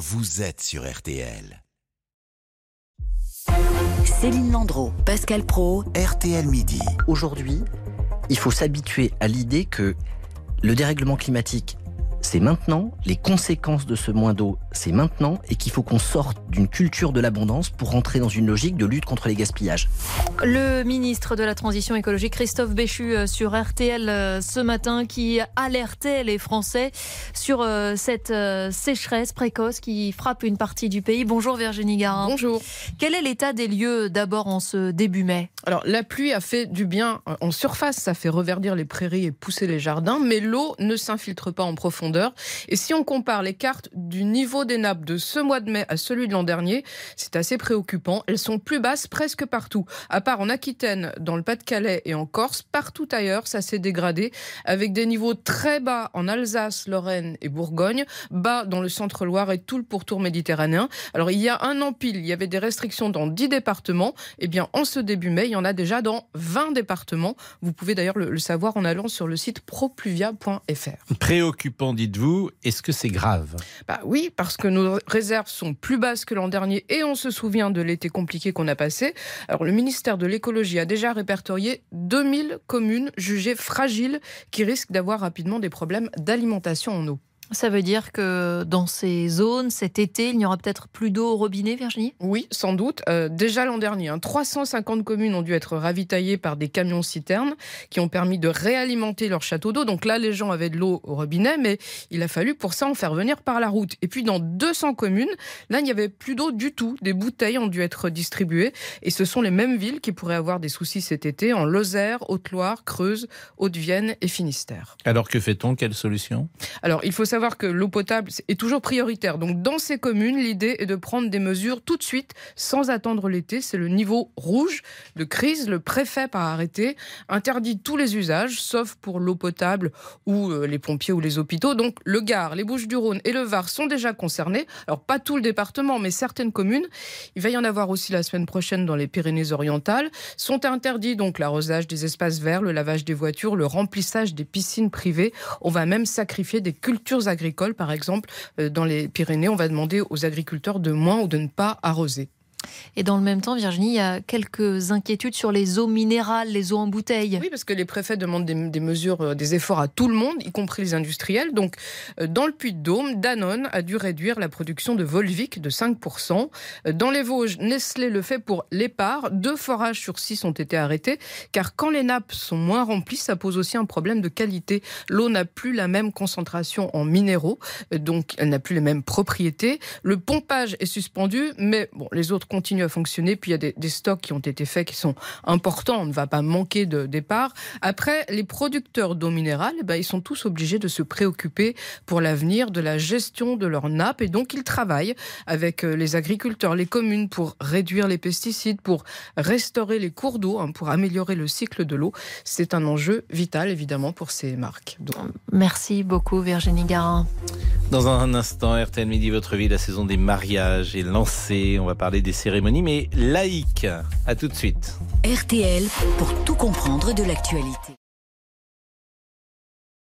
vous êtes sur RTL. Céline Landreau, Pascal Pro, RTL Midi. Aujourd'hui, il faut s'habituer à l'idée que le dérèglement climatique, c'est maintenant, les conséquences de ce moins d'eau, c'est maintenant, et qu'il faut qu'on sorte d'une culture de l'abondance pour rentrer dans une logique de lutte contre les gaspillages. Le ministre de la Transition écologique, Christophe Béchu, euh, sur RTL euh, ce matin, qui alertait les Français sur euh, cette sécheresse précoce qui frappe une partie du pays. Bonjour Virginie Garin. Bonjour. Quel est l'état des lieux d'abord en ce début mai? Alors la pluie a fait du bien en surface, ça fait reverdir les prairies et pousser les jardins, mais l'eau ne s'infiltre pas en profondeur et si on compare les cartes du niveau des nappes de ce mois de mai à celui de l'an dernier, c'est assez préoccupant. Elles sont plus basses presque partout. À part en Aquitaine, dans le Pas-de-Calais et en Corse, partout ailleurs, ça s'est dégradé avec des niveaux très bas en Alsace, Lorraine et Bourgogne, bas dans le centre-Loire et tout le pourtour méditerranéen. Alors il y a un an pile, il y avait des restrictions dans 10 départements. Eh bien, en ce début mai, il y en a déjà dans 20 départements. Vous pouvez d'ailleurs le, le savoir en allant sur le site propluvia.fr. Préoccupant, dites-vous, est-ce que c'est grave? Bah oui, parce que nos réserves sont plus basses que l'an dernier et on se souvient de l'été compliqué qu'on a passé. Alors le ministère de l'écologie a déjà répertorié 2000 communes jugées fragiles qui risquent d'avoir rapidement des problèmes d'alimentation en eau. Ça veut dire que dans ces zones, cet été, il n'y aura peut-être plus d'eau au robinet, Virginie? Oui, sans doute. Euh, déjà l'an dernier, hein, 350 communes ont dû être ravitaillées par des camions citernes qui ont permis de réalimenter leur château d'eau. Donc là, les gens avaient de l'eau au robinet, mais il a fallu pour ça en faire venir par la route. Et puis dans 200 communes, là, il n'y avait plus d'eau du tout. Des bouteilles ont dû être distribuées. Et ce sont les mêmes villes qui pourraient avoir des soucis cet été en Lozère, Haute-Loire, Creuse, Haute-Vienne et Finistère. Alors que fait-on? Quelle solution? Alors il faut savoir que l'eau potable est toujours prioritaire. Donc dans ces communes, l'idée est de prendre des mesures tout de suite, sans attendre l'été. C'est le niveau rouge de crise. Le préfet, par arrêté, interdit tous les usages, sauf pour l'eau potable ou euh, les pompiers ou les hôpitaux. Donc le Gard, les Bouches-du-Rhône et le Var sont déjà concernés. Alors pas tout le département, mais certaines communes. Il va y en avoir aussi la semaine prochaine dans les Pyrénées-Orientales. Sont interdits donc l'arrosage des espaces verts, le lavage des voitures, le remplissage des piscines privées. On va même sacrifier des cultures agricoles, par exemple, euh, dans les Pyrénées, on va demander aux agriculteurs de moins ou de ne pas arroser. Et dans le même temps, Virginie, il y a quelques inquiétudes sur les eaux minérales, les eaux en bouteille. Oui, parce que les préfets demandent des, mesures, euh, des efforts à tout le monde, y compris les industriels. Donc, euh, dans le Puy-de-Dôme, Danone a dû réduire la production de Volvic de 5%. Euh, dans les Vosges, Nestlé le fait pour l'épar. Deux forages sur six ont été arrêtés, car quand les nappes sont moins remplies, ça pose aussi un problème de qualité. L'eau n'a plus la même concentration en minéraux, donc elle n'a plus les mêmes propriétés. Le pompage est suspendu, mais bon, les autres continue à fonctionner. Puis il y a des, stocks qui ont été faits qui sont importants. On ne va pas manquer de départ. Après, les producteurs d'eau minérale, eh ben, ils sont tous obligés de se préoccuper pour l'avenir de la gestion de leurs nappes. Et donc, ils travaillent avec euh, les agriculteurs, les communes pour réduire les pesticides, pour restaurer les cours d'eau, hein, pour améliorer le cycle de l'eau. C'est un enjeu vital, évidemment, pour ces marques. Merci beaucoup, Virginie Garin. Dans un instant, RTL Midi, votre vie, la saison des mariages est lancée. On va parler des cérémonie, mais laïque. À tout de suite. RTL pour tout comprendre de l'actualité.